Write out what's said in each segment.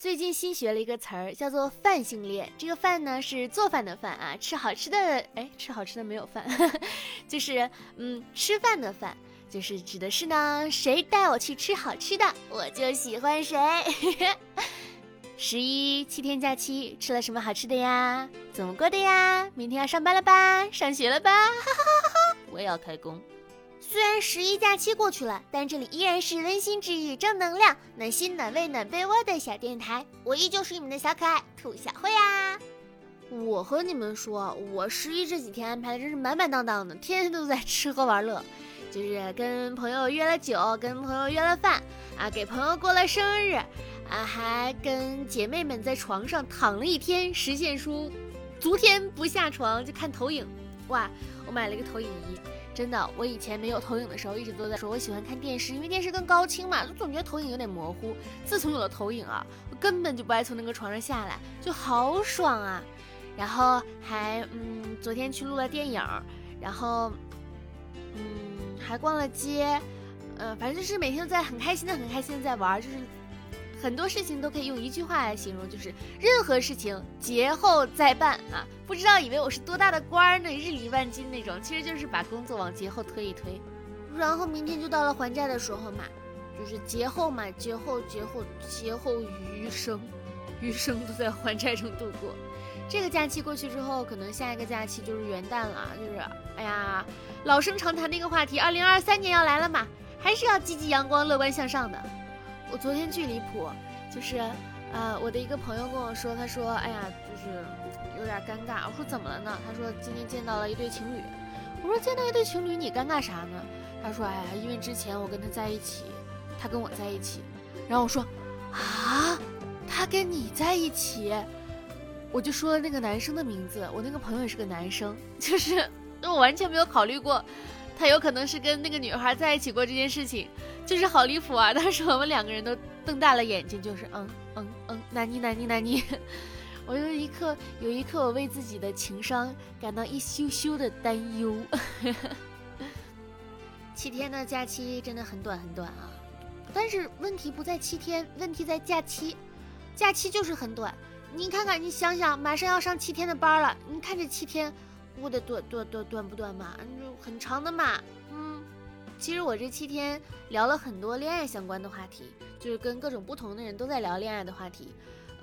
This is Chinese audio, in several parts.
最近新学了一个词儿，叫做“饭性恋”。这个“饭”呢是做饭的“饭”啊，吃好吃的。哎，吃好吃的没有饭，就是嗯，吃饭的“饭”，就是指的是呢，谁带我去吃好吃的，我就喜欢谁。十一七天假期吃了什么好吃的呀？怎么过的呀？明天要上班了吧？上学了吧？哈哈哈哈！我也要开工。虽然十一假期过去了，但这里依然是温馨治愈、正能量、暖心暖胃暖被窝的小电台。我依旧是你们的小可爱兔小慧啊！我和你们说，我十一这几天安排的真是满满当当的，天天都在吃喝玩乐，就是跟朋友约了酒，跟朋友约了饭啊，给朋友过了生日啊，还跟姐妹们在床上躺了一天，实现出昨天不下床就看投影。哇，我买了一个投影仪。真的，我以前没有投影的时候，一直都在说我喜欢看电视，因为电视更高清嘛，就总觉得投影有点模糊。自从有了投影啊，我根本就不爱从那个床上下来，就好爽啊！然后还嗯，昨天去录了电影，然后嗯，还逛了街，嗯，反正就是每天都在很开心的、很开心的在玩，就是。很多事情都可以用一句话来形容，就是任何事情节后再办啊！不知道以为我是多大的官儿呢，日理万机那种，其实就是把工作往节后推一推。然后明天就到了还债的时候嘛，就是节后嘛，节后节后节后余生，余生都在还债中度过。这个假期过去之后，可能下一个假期就是元旦了，就是哎呀，老生常谈的一个话题，二零二三年要来了嘛，还是要积极阳光、乐观向上的。我昨天巨离谱，就是，呃，我的一个朋友跟我说，他说，哎呀，就是有点尴尬。我说怎么了呢？他说今天见到了一对情侣。我说见到一对情侣，你尴尬啥呢？他说，哎呀，因为之前我跟他在一起，他跟我在一起。然后我说，啊，他跟你在一起？我就说了那个男生的名字，我那个朋友也是个男生，就是我完全没有考虑过。他有可能是跟那个女孩在一起过这件事情，就是好离谱啊！当时我们两个人都瞪大了眼睛，就是嗯嗯嗯，难妮难妮难妮。我有一刻有一刻，我为自己的情商感到一羞羞的担忧。七天的假期真的很短很短啊，但是问题不在七天，问题在假期。假期就是很短，你看看，你想想，马上要上七天的班了，你看这七天。过得短短短短不短嘛？就很长的嘛。嗯，其实我这七天聊了很多恋爱相关的话题，就是跟各种不同的人都在聊恋爱的话题。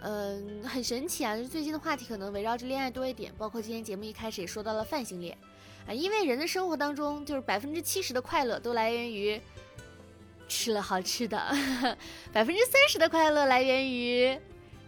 嗯，很神奇啊！就最近的话题可能围绕着恋爱多一点，包括今天节目一开始也说到了泛性恋啊，因为人的生活当中就是百分之七十的快乐都来源于吃了好吃的，百分之三十的快乐来源于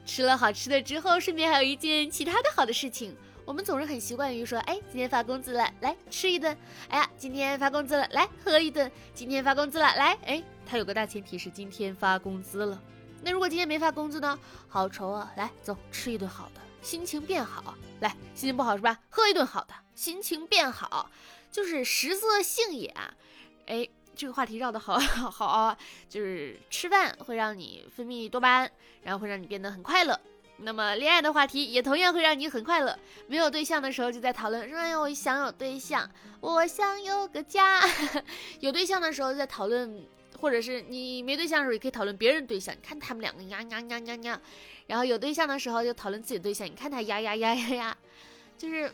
吃了好吃的之后，顺便还有一件其他的好的事情。我们总是很习惯于说，哎，今天发工资了，来吃一顿。哎呀，今天发工资了，来喝一顿。今天发工资了，来，哎，它有个大前提是今天发工资了。那如果今天没发工资呢？好愁啊！来，走，吃一顿好的，心情变好。来，心情不好是吧？喝一顿好的，心情变好，就是食色性也啊。哎，这个话题绕的好好啊，就是吃饭会让你分泌多巴胺，然后会让你变得很快乐。那么恋爱的话题也同样会让你很快乐。没有对象的时候就在讨论，说哎呀我想有对象，我想有个家。有对象的时候在讨论，或者是你没对象的时候也可以讨论别人对象。你看他们两个呀呀呀呀呀。然后有对象的时候就讨论自己的对象，你看他呀呀呀呀呀，就是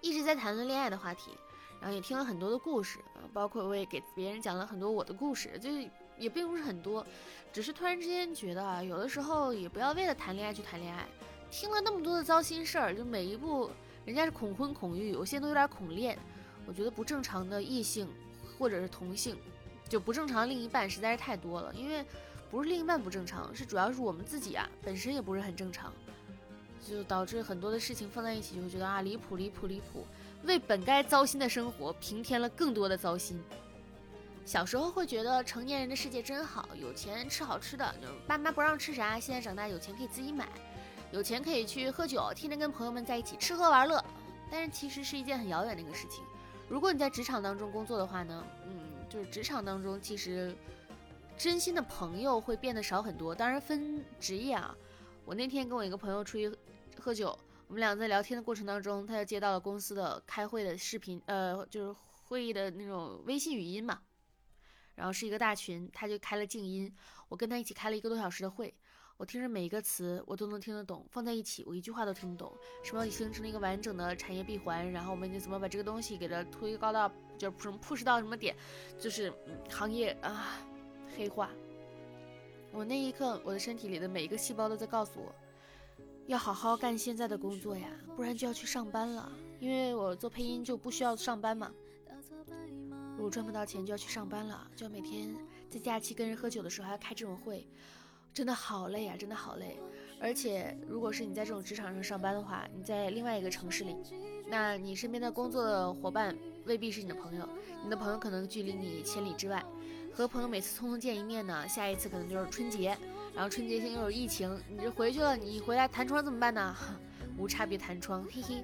一直在谈论恋爱的话题。然后也听了很多的故事，包括我也给别人讲了很多我的故事，就是也并不是很多。只是突然之间觉得啊，有的时候也不要为了谈恋爱去谈恋爱。听了那么多的糟心事儿，就每一步人家是恐婚恐育，有些都有点恐恋。我觉得不正常的异性或者是同性，就不正常另一半实在是太多了。因为不是另一半不正常，是主要是我们自己啊本身也不是很正常，就导致很多的事情放在一起就会觉得啊离谱离谱离谱，为本该糟心的生活平添了更多的糟心。小时候会觉得成年人的世界真好，有钱吃好吃的，就爸妈不让吃啥，现在长大有钱可以自己买，有钱可以去喝酒，天天跟朋友们在一起吃喝玩乐。但是其实是一件很遥远的一个事情。如果你在职场当中工作的话呢，嗯，就是职场当中其实真心的朋友会变得少很多。当然分职业啊，我那天跟我一个朋友出去喝酒，我们俩在聊天的过程当中，他就接到了公司的开会的视频，呃，就是会议的那种微信语音嘛。然后是一个大群，他就开了静音，我跟他一起开了一个多小时的会。我听着每一个词，我都能听得懂，放在一起，我一句话都听不懂。什么形成了一个完整的产业闭环，然后我们就怎么把这个东西给它推高到，就是什么 push 到什么点，就是行业啊黑化。我那一刻，我的身体里的每一个细胞都在告诉我，要好好干现在的工作呀，不然就要去上班了。因为我做配音就不需要上班嘛，如果赚不到钱就要去上班了，就要每天在假期跟人喝酒的时候还要开这种会。真的好累啊，真的好累。而且，如果是你在这种职场上上班的话，你在另外一个城市里，那你身边的工作的伙伴未必是你的朋友，你的朋友可能距离你千里之外。和朋友每次匆匆见一面呢，下一次可能就是春节，然后春节前又有疫情，你这回去了，你回来弹窗怎么办呢？无差别弹窗，嘿嘿。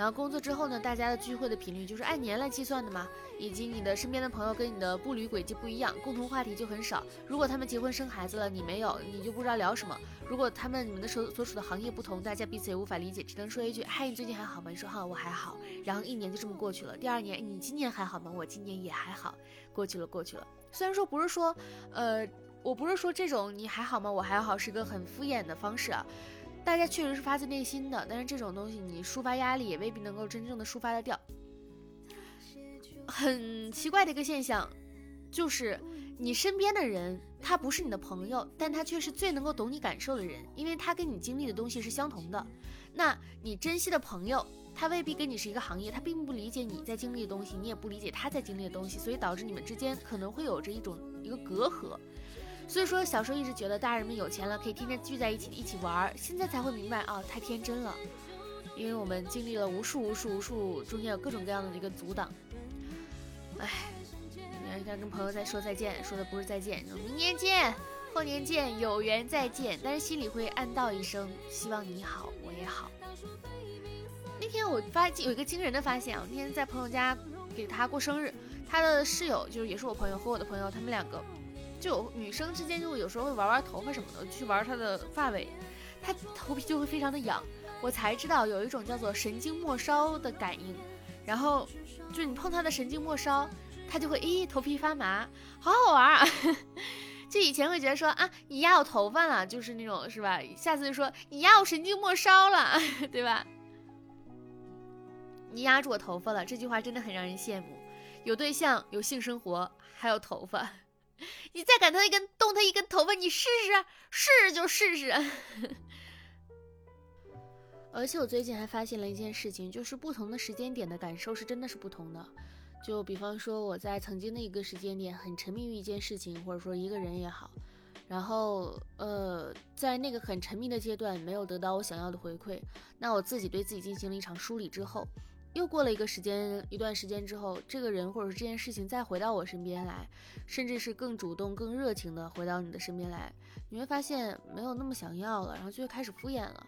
然后工作之后呢，大家的聚会的频率就是按年来计算的嘛，以及你的身边的朋友跟你的步履轨迹不一样，共同话题就很少。如果他们结婚生孩子了，你没有，你就不知道聊什么。如果他们你们的所所处的行业不同，大家彼此也无法理解，只能说一句：嗨，你最近还好吗？你说哈，我还好。然后一年就这么过去了。第二年，你今年还好吗？我今年也还好。过去了，过去了。虽然说不是说，呃，我不是说这种你还好吗？我还好是个很敷衍的方式啊。大家确实是发自内心的，但是这种东西你抒发压力也未必能够真正的抒发得掉。很奇怪的一个现象，就是你身边的人，他不是你的朋友，但他却是最能够懂你感受的人，因为他跟你经历的东西是相同的。那你珍惜的朋友，他未必跟你是一个行业，他并不理解你在经历的东西，你也不理解他在经历的东西，所以导致你们之间可能会有着一种一个隔阂。所以说，小时候一直觉得大人们有钱了，可以天天聚在一起一起玩。现在才会明白啊，太天真了，因为我们经历了无数无数无数，中间有各种各样的一个阻挡。哎，你看跟朋友在说再见，说的不是再见，明年见，后年见，有缘再见，但是心里会暗道一声，希望你好，我也好。那天我发有一个惊人的发现啊，那天在朋友家给他过生日，他的室友就是也是我朋友和我的朋友，他们两个。就女生之间就有时候会玩玩头发什么的，去玩她的发尾，她头皮就会非常的痒。我才知道有一种叫做神经末梢的感应，然后就你碰她的神经末梢，她就会咦头皮发麻，好好玩啊！就以前会觉得说啊你压我头发了，就是那种是吧？下次就说你压我神经末梢了，对吧？你压住我头发了，这句话真的很让人羡慕。有对象，有性生活，还有头发。你再敢他一根动他一根头发，你试试，试试就试试。而且我最近还发现了一件事情，就是不同的时间点的感受是真的是不同的。就比方说我在曾经的一个时间点很沉迷于一件事情，或者说一个人也好，然后呃在那个很沉迷的阶段没有得到我想要的回馈，那我自己对自己进行了一场梳理之后。又过了一个时间，一段时间之后，这个人或者是这件事情再回到我身边来，甚至是更主动、更热情的回到你的身边来，你会发现没有那么想要了，然后就开始敷衍了，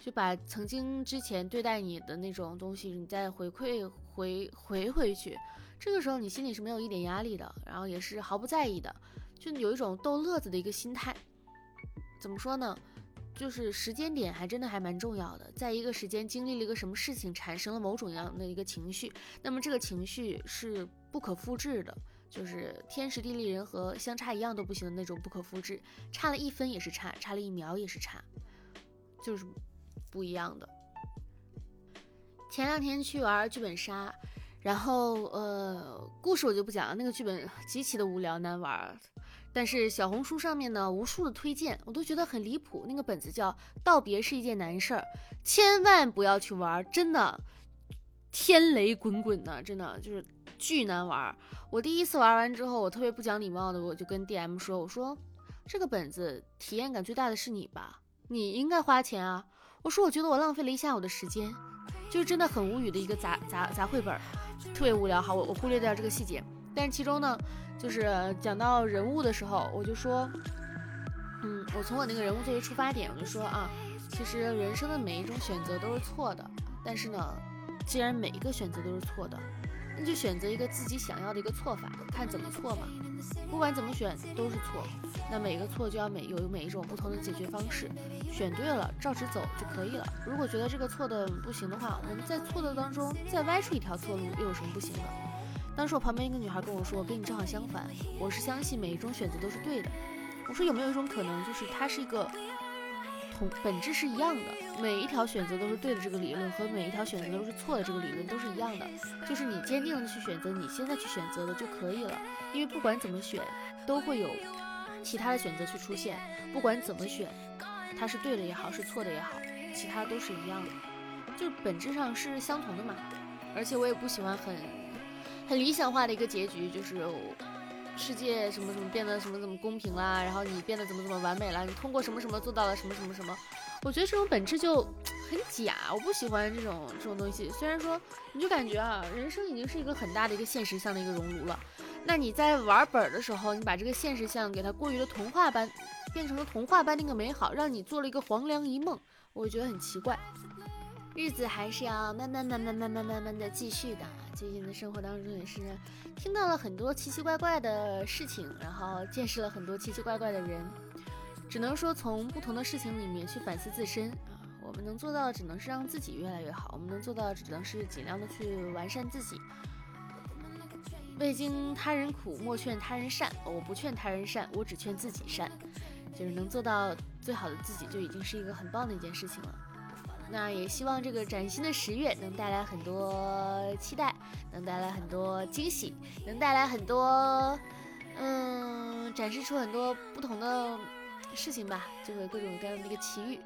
就把曾经之前对待你的那种东西，你再回馈回回回去。这个时候你心里是没有一点压力的，然后也是毫不在意的，就有一种逗乐子的一个心态。怎么说呢？就是时间点还真的还蛮重要的，在一个时间经历了一个什么事情，产生了某种样的一个情绪，那么这个情绪是不可复制的，就是天时地利人和相差一样都不行的那种不可复制，差了一分也是差，差了一秒也是差，就是不一样的。前两天去玩剧本杀，然后呃，故事我就不讲了，那个剧本极其的无聊难玩。但是小红书上面呢，无数的推荐，我都觉得很离谱。那个本子叫《道别是一件难事儿》，千万不要去玩，真的天雷滚滚的，真的就是巨难玩。我第一次玩完之后，我特别不讲礼貌的，我就跟 DM 说：“我说这个本子体验感最大的是你吧？你应该花钱啊。”我说：“我觉得我浪费了一下午的时间，就是真的很无语的一个杂杂杂绘本，特别无聊。”好，我我忽略掉这个细节。但其中呢，就是讲到人物的时候，我就说，嗯，我从我那个人物作为出发点，我就说啊，其实人生的每一种选择都是错的。但是呢，既然每一个选择都是错的，那就选择一个自己想要的一个错法，看怎么错嘛。不管怎么选都是错，那每个错就要每有每一种不同的解决方式，选对了照直走就可以了。如果觉得这个错的不行的话，我们在错的当中再歪出一条错路，又有什么不行的？当时我旁边一个女孩跟我说：“我跟你正好相反，我是相信每一种选择都是对的。”我说有没有一种可能，就是它是一个同本质是一样的，每一条选择都是对的，这个理论和每一条选择都是错的，这个理论都是一样的，就是你坚定的去选择你现在去选择的就可以了，因为不管怎么选，都会有其他的选择去出现，不管怎么选，它是对的也好，是错的也好，其他都是一样的，就是本质上是相同的嘛。而且我也不喜欢很很理想化的一个结局，就是世界什么什么变得什么怎么公平啦，然后你变得怎么怎么完美了，你通过什么什么做到了什么什么什么。我觉得这种本质就很假，我不喜欢这种这种东西。虽然说你就感觉啊，人生已经是一个很大的一个现实向的一个熔炉了，那你在玩本的时候，你把这个现实向给它过于的童话般变成了童话般那个美好，让你做了一个黄粱一梦，我觉得很奇怪。日子还是要慢慢、慢慢、慢慢、慢慢的继续的。最近的生活当中也是听到了很多奇奇怪怪的事情，然后见识了很多奇奇怪怪的人。只能说从不同的事情里面去反思自身啊。我们能做到的只能是让自己越来越好，我们能做到的只能是尽量的去完善自己。未经他人苦，莫劝他人善。我不劝他人善，我只劝自己善。就是能做到最好的自己，就已经是一个很棒的一件事情了。那也希望这个崭新的十月能带来很多期待，能带来很多惊喜，能带来很多，嗯，展示出很多不同的事情吧，就会各种各样的一个奇遇。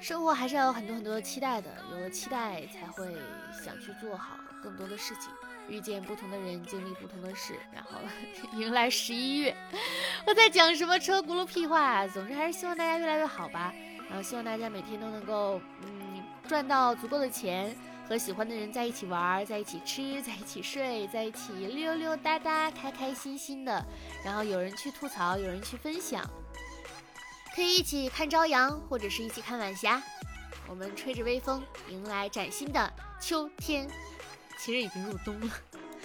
生活还是要有很多很多的期待的，有了期待才会想去做好更多的事情，遇见不同的人，经历不同的事，然后 迎来十一月。我在讲什么车轱辘屁话？总之还是希望大家越来越好吧。然后希望大家每天都能够，嗯，赚到足够的钱，和喜欢的人在一起玩，在一起吃，在一起睡，在一起溜溜达达，开开心心的。然后有人去吐槽，有人去分享，可以一起看朝阳，或者是一起看晚霞。我们吹着微风，迎来崭新的秋天。其实已经入冬了，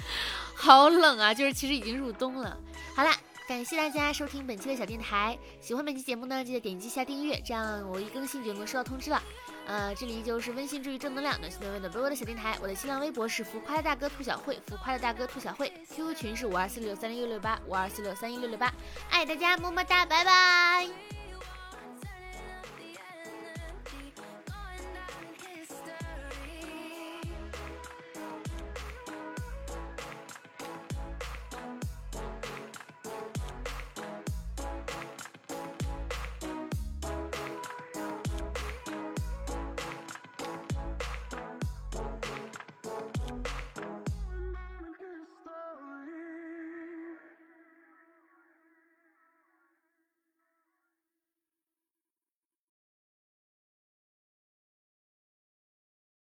好冷啊！就是其实已经入冬了。好啦。感谢大家收听本期的小电台，喜欢本期节目呢，记得点击一下订阅，这样我一更新就能收到通知了。呃，这里就是温馨治愈正能量、暖心暖胃暖被窝的小电台，我的新浪微博是浮夸的大哥兔小慧，浮夸的大哥兔小慧，QQ 群是五二四六三零六六八五二四六三一六六八，爱大家，么么哒，拜拜。